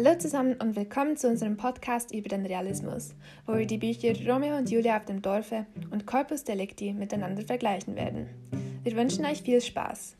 Hallo zusammen und willkommen zu unserem Podcast über den Realismus, wo wir die Bücher Romeo und Julia auf dem Dorfe und Corpus Delicti miteinander vergleichen werden. Wir wünschen euch viel Spaß.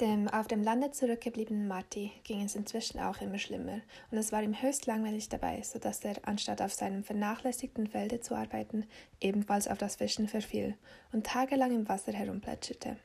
Dem auf dem Lande zurückgebliebenen Marty ging es inzwischen auch immer schlimmer und es war ihm höchst langweilig dabei, so dass er, anstatt auf seinem vernachlässigten Felde zu arbeiten, ebenfalls auf das Fischen verfiel und tagelang im Wasser herumplätscherte.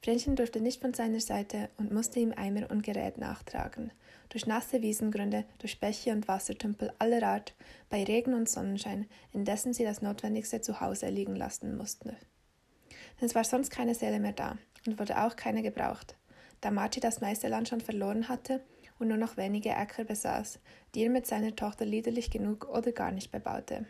Vrenchen durfte nicht von seiner Seite und musste ihm Eimer und Gerät nachtragen. Durch nasse Wiesengründe, durch Bäche und Wassertümpel aller Art, bei Regen und Sonnenschein, indessen sie das Notwendigste zu Hause liegen lassen mussten. Denn es war sonst keine Seele mehr da und wurde auch keine gebraucht, da Marty das meiste Land schon verloren hatte und nur noch wenige Äcker besaß, die er mit seiner Tochter liederlich genug oder gar nicht bebaute.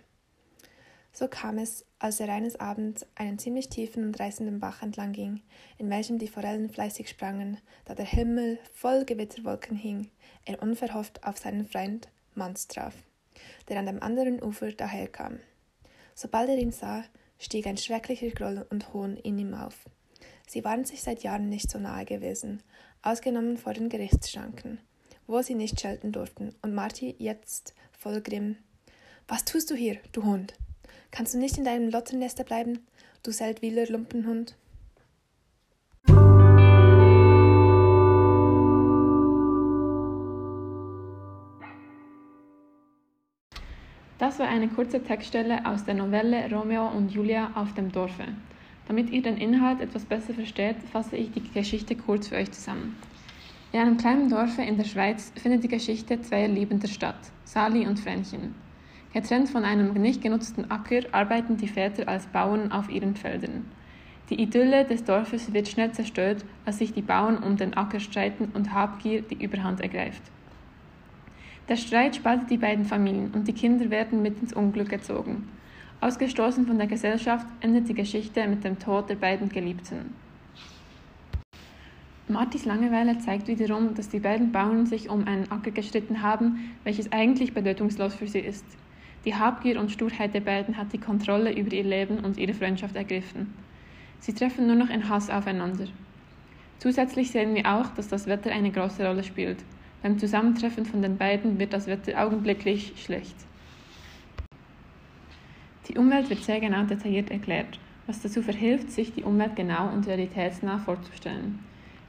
So kam es, als er eines Abends einen ziemlich tiefen und reißenden Bach entlang ging, in welchem die Forellen fleißig sprangen, da der Himmel voll Gewitterwolken hing, er unverhofft auf seinen Freund Manz traf, der an dem anderen Ufer daherkam. Sobald er ihn sah, stieg ein schrecklicher Groll und Hohn in ihm auf. Sie waren sich seit Jahren nicht so nahe gewesen, ausgenommen vor den Gerichtsschranken, wo sie nicht schelten durften, und Marty jetzt voll Grimm. Was tust du hier, du Hund? Kannst du nicht in deinem Lottennester bleiben, du Seldwyler Lumpenhund? Das war eine kurze Textstelle aus der Novelle Romeo und Julia auf dem Dorfe. Damit ihr den Inhalt etwas besser versteht, fasse ich die Geschichte kurz für euch zusammen. In einem kleinen Dorfe in der Schweiz findet die Geschichte zweier liebender Stadt, Sali und Vrenchen. Getrennt von einem nicht genutzten Acker arbeiten die Väter als Bauern auf ihren Feldern. Die Idylle des Dorfes wird schnell zerstört, als sich die Bauern um den Acker streiten und Habgier die Überhand ergreift. Der Streit spaltet die beiden Familien und die Kinder werden mit ins Unglück gezogen. Ausgestoßen von der Gesellschaft endet die Geschichte mit dem Tod der beiden Geliebten. Martis Langeweile zeigt wiederum, dass die beiden Bauern sich um einen Acker gestritten haben, welches eigentlich bedeutungslos für sie ist. Die Habgier und Sturheit der beiden hat die Kontrolle über ihr Leben und ihre Freundschaft ergriffen. Sie treffen nur noch in Hass aufeinander. Zusätzlich sehen wir auch, dass das Wetter eine große Rolle spielt. Beim Zusammentreffen von den beiden wird das Wetter augenblicklich schlecht. Die Umwelt wird sehr genau detailliert erklärt, was dazu verhilft, sich die Umwelt genau und realitätsnah vorzustellen.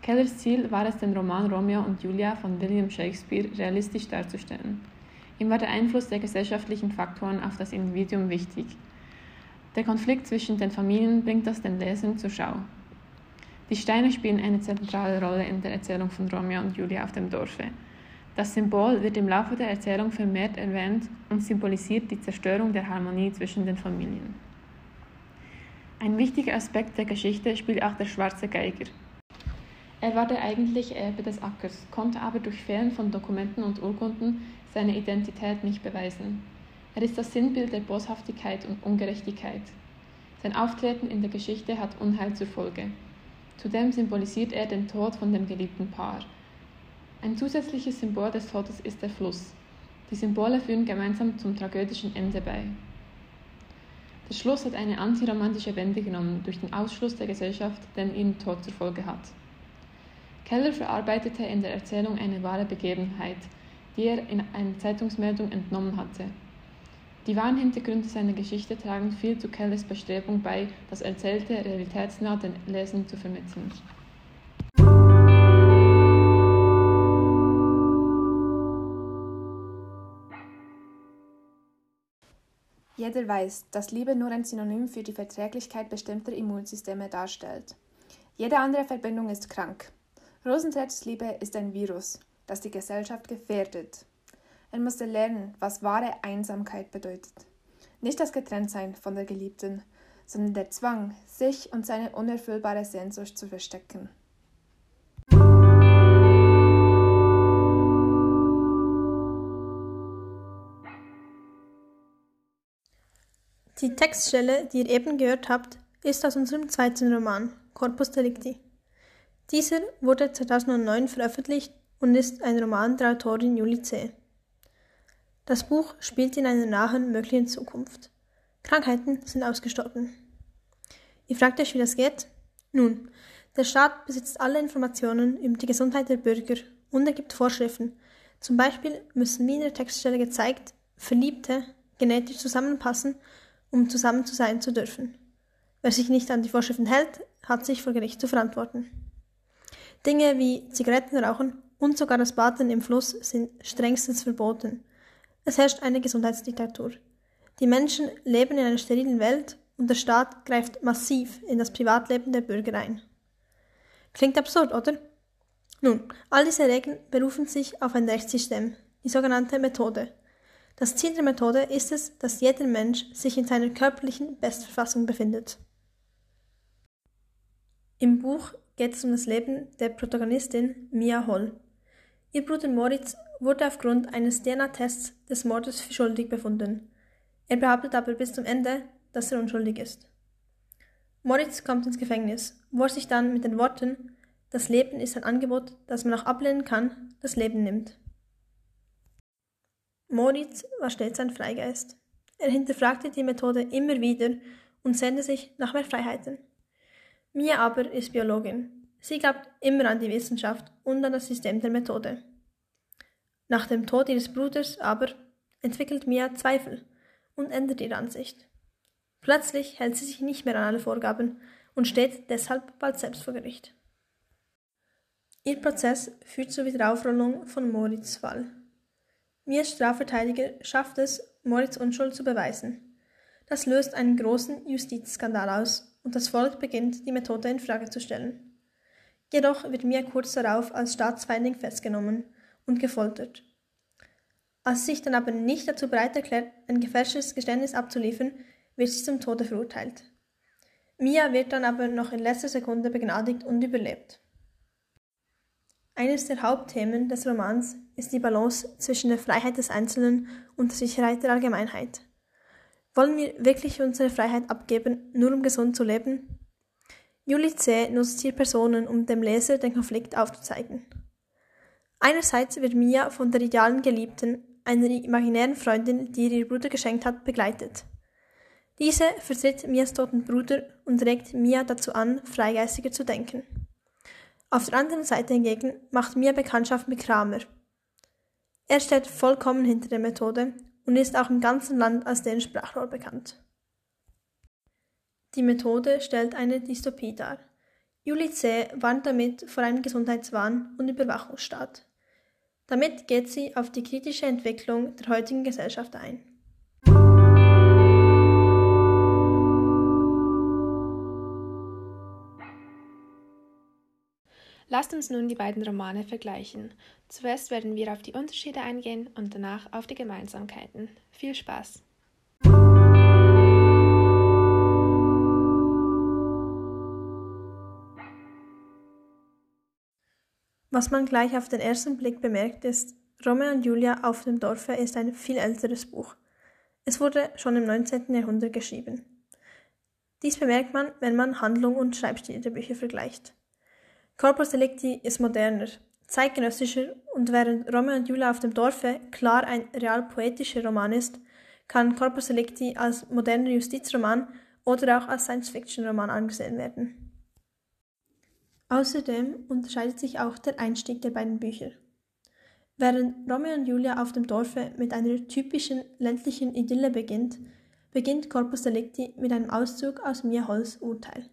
Kellers Ziel war es, den Roman Romeo und Julia von William Shakespeare realistisch darzustellen. Ihm war der Einfluss der gesellschaftlichen Faktoren auf das Individuum wichtig. Der Konflikt zwischen den Familien bringt das den Lesern zur Schau. Die Steine spielen eine zentrale Rolle in der Erzählung von Romeo und Julia auf dem Dorfe. Das Symbol wird im Laufe der Erzählung vermehrt erwähnt und symbolisiert die Zerstörung der Harmonie zwischen den Familien. Ein wichtiger Aspekt der Geschichte spielt auch der schwarze Geiger. Er war der eigentliche Erbe des Ackers, konnte aber durch Fehlen von Dokumenten und Urkunden seine Identität nicht beweisen. Er ist das Sinnbild der Boshaftigkeit und Ungerechtigkeit. Sein Auftreten in der Geschichte hat Unheil zur Folge. Zudem symbolisiert er den Tod von dem geliebten Paar. Ein zusätzliches Symbol des Todes ist der Fluss. Die Symbole führen gemeinsam zum tragödischen Ende bei. Der Schluss hat eine antiromantische Wende genommen durch den Ausschluss der Gesellschaft, den ihren Tod zur Folge hat. Keller verarbeitete in der Erzählung eine wahre Begebenheit, die er in einer Zeitungsmeldung entnommen hatte. Die wahren Hintergründe seiner Geschichte tragen viel zu Kellers Bestrebung bei, das Erzählte realitätsnah den Lesern zu vermitteln. Jeder weiß, dass Liebe nur ein Synonym für die Verträglichkeit bestimmter Immunsysteme darstellt. Jede andere Verbindung ist krank. Rosenthals Liebe ist ein Virus, das die Gesellschaft gefährdet. Er musste lernen, was wahre Einsamkeit bedeutet. Nicht das Getrenntsein von der Geliebten, sondern der Zwang, sich und seine unerfüllbare Sehnsucht zu verstecken. Die Textstelle, die ihr eben gehört habt, ist aus unserem zweiten Roman, Corpus Delicti. Dieser wurde 2009 veröffentlicht und ist ein Roman der Autorin Julie C. Das Buch spielt in einer nahen möglichen Zukunft. Krankheiten sind ausgestorben. Ihr fragt euch, wie das geht? Nun, Der Staat besitzt alle Informationen über die Gesundheit der Bürger und er gibt Vorschriften. Zum Beispiel müssen wie in der Textstelle gezeigt, Verliebte genetisch zusammenpassen, um zusammen zu sein zu dürfen. Wer sich nicht an die Vorschriften hält, hat sich vor Gericht zu verantworten. Dinge wie Zigarettenrauchen und sogar das Baden im Fluss sind strengstens verboten. Es herrscht eine Gesundheitsdiktatur. Die Menschen leben in einer sterilen Welt und der Staat greift massiv in das Privatleben der Bürger ein. Klingt absurd, oder? Nun, all diese Regeln berufen sich auf ein Rechtssystem, die sogenannte Methode. Das Ziel der Methode ist es, dass jeder Mensch sich in seiner körperlichen Bestverfassung befindet. Im Buch geht es um das Leben der Protagonistin Mia Holl. Ihr Bruder Moritz wurde aufgrund eines DNA-Tests des Mordes für schuldig befunden. Er behauptet aber bis zum Ende, dass er unschuldig ist. Moritz kommt ins Gefängnis, wo er sich dann mit den Worten Das Leben ist ein Angebot, das man auch ablehnen kann, das Leben nimmt. Moritz war stets ein Freigeist. Er hinterfragte die Methode immer wieder und sehnte sich nach mehr Freiheiten. Mia aber ist Biologin. Sie glaubt immer an die Wissenschaft und an das System der Methode. Nach dem Tod ihres Bruders aber entwickelt Mia Zweifel und ändert ihre Ansicht. Plötzlich hält sie sich nicht mehr an alle Vorgaben und steht deshalb bald selbst vor Gericht. Ihr Prozess führt zur Wiederaufrollung von Moritz Fall. Mias Strafverteidiger schafft es, Moritz Unschuld zu beweisen. Das löst einen großen Justizskandal aus und das Volk beginnt, die Methode in Frage zu stellen. Jedoch wird Mia kurz darauf als Staatsfeindin festgenommen und gefoltert. Als sich dann aber nicht dazu bereit erklärt, ein gefälschtes Geständnis abzuliefern, wird sie zum Tode verurteilt. Mia wird dann aber noch in letzter Sekunde begnadigt und überlebt. Eines der Hauptthemen des Romans ist die Balance zwischen der Freiheit des Einzelnen und der Sicherheit der Allgemeinheit. Wollen wir wirklich unsere Freiheit abgeben, nur um gesund zu leben? Julie C. nutzt hier Personen, um dem Leser den Konflikt aufzuzeigen. Einerseits wird Mia von der idealen Geliebten, einer imaginären Freundin, die ihr ihr Bruder geschenkt hat, begleitet. Diese vertritt Mias toten Bruder und regt Mia dazu an, freigeistiger zu denken. Auf der anderen Seite hingegen macht Mia Bekanntschaft mit Kramer. Er steht vollkommen hinter der Methode und ist auch im ganzen Land als deren Sprachrohr bekannt. Die Methode stellt eine Dystopie dar. Julie C. warnt damit vor einem Gesundheitswahn und Überwachungsstaat. Damit geht sie auf die kritische Entwicklung der heutigen Gesellschaft ein. Lasst uns nun die beiden Romane vergleichen. Zuerst werden wir auf die Unterschiede eingehen und danach auf die Gemeinsamkeiten. Viel Spaß! Was man gleich auf den ersten Blick bemerkt, ist, Romeo und Julia auf dem Dorfe ist ein viel älteres Buch. Es wurde schon im 19. Jahrhundert geschrieben. Dies bemerkt man, wenn man Handlung und Schreibstil der Bücher vergleicht. Corpus Delicti ist moderner, zeitgenössischer und während Romeo und Julia auf dem Dorfe klar ein real-poetischer Roman ist, kann Corpus Delicti als moderner Justizroman oder auch als Science-Fiction-Roman angesehen werden. Außerdem unterscheidet sich auch der Einstieg der beiden Bücher. Während Romeo und Julia auf dem Dorfe mit einer typischen ländlichen Idylle beginnt, beginnt Corpus Delicti mit einem Auszug aus Mia Holls Urteil.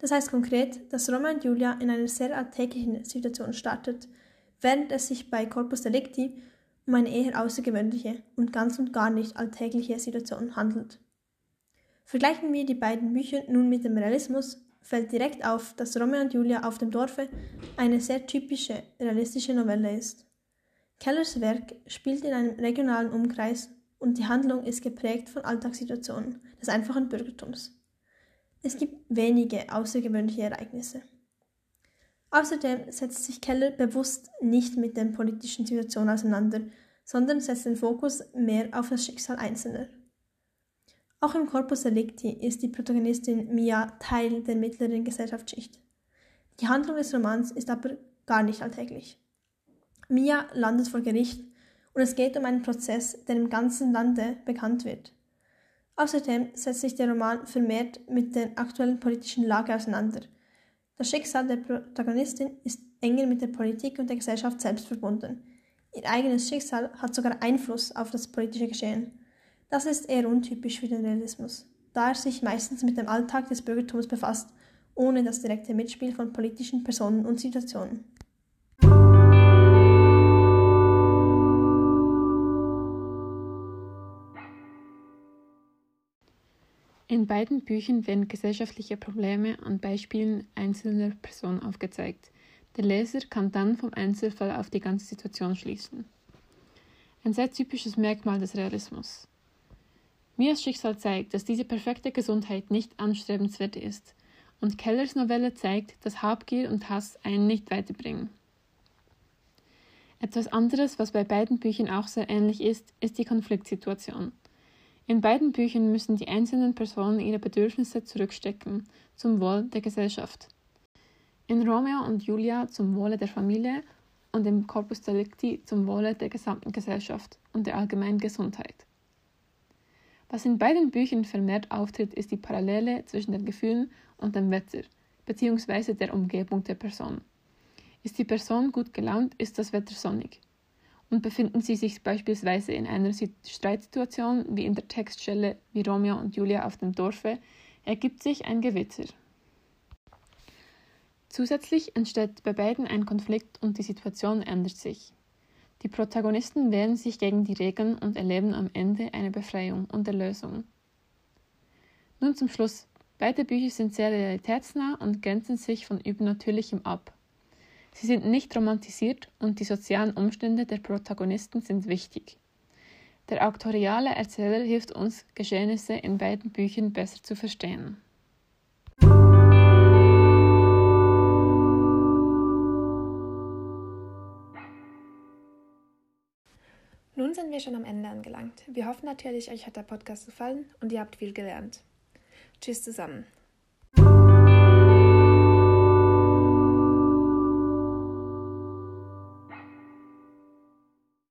Das heißt konkret, dass Roma und Julia in einer sehr alltäglichen Situation startet, während es sich bei Corpus Delicti um eine eher außergewöhnliche und ganz und gar nicht alltägliche Situation handelt. Vergleichen wir die beiden Bücher nun mit dem Realismus, fällt direkt auf, dass Romeo und Julia auf dem Dorfe eine sehr typische realistische Novelle ist. Kellers Werk spielt in einem regionalen Umkreis und die Handlung ist geprägt von Alltagssituationen des einfachen Bürgertums. Es gibt wenige außergewöhnliche Ereignisse. Außerdem setzt sich Keller bewusst nicht mit der politischen Situation auseinander, sondern setzt den Fokus mehr auf das Schicksal Einzelner. Auch im Corpus Delicti ist die Protagonistin Mia Teil der mittleren Gesellschaftsschicht. Die Handlung des Romans ist aber gar nicht alltäglich. Mia landet vor Gericht und es geht um einen Prozess, der im ganzen Lande bekannt wird. Außerdem setzt sich der Roman vermehrt mit der aktuellen politischen Lage auseinander. Das Schicksal der Protagonistin ist enger mit der Politik und der Gesellschaft selbst verbunden. Ihr eigenes Schicksal hat sogar Einfluss auf das politische Geschehen. Das ist eher untypisch für den Realismus, da er sich meistens mit dem Alltag des Bürgertums befasst, ohne das direkte Mitspiel von politischen Personen und Situationen. In beiden Büchern werden gesellschaftliche Probleme an Beispielen einzelner Personen aufgezeigt. Der Leser kann dann vom Einzelfall auf die ganze Situation schließen. Ein sehr typisches Merkmal des Realismus. Mias Schicksal zeigt, dass diese perfekte Gesundheit nicht anstrebenswert ist, und Kellers Novelle zeigt, dass Habgier und Hass einen nicht weiterbringen. Etwas anderes, was bei beiden Büchern auch sehr ähnlich ist, ist die Konfliktsituation. In beiden Büchern müssen die einzelnen Personen ihre Bedürfnisse zurückstecken, zum Wohl der Gesellschaft. In Romeo und Julia zum Wohle der Familie und im Corpus Delicti zum Wohle der gesamten Gesellschaft und der allgemeinen Gesundheit. Was in beiden Büchern vermehrt auftritt, ist die Parallele zwischen den Gefühlen und dem Wetter bzw. der Umgebung der Person. Ist die Person gut gelaunt, ist das Wetter sonnig und befinden sie sich beispielsweise in einer Streitsituation wie in der Textstelle wie Romeo und Julia auf dem Dorfe, ergibt sich ein Gewitter. Zusätzlich entsteht bei beiden ein Konflikt und die Situation ändert sich. Die Protagonisten wehren sich gegen die Regeln und erleben am Ende eine Befreiung und Erlösung. Nun zum Schluss. Beide Bücher sind sehr realitätsnah und grenzen sich von Übernatürlichem ab. Sie sind nicht romantisiert und die sozialen Umstände der Protagonisten sind wichtig. Der auktoriale Erzähler hilft uns, Geschehnisse in beiden Büchern besser zu verstehen. Nun sind wir schon am Ende angelangt. Wir hoffen natürlich, euch hat der Podcast gefallen und ihr habt viel gelernt. Tschüss zusammen.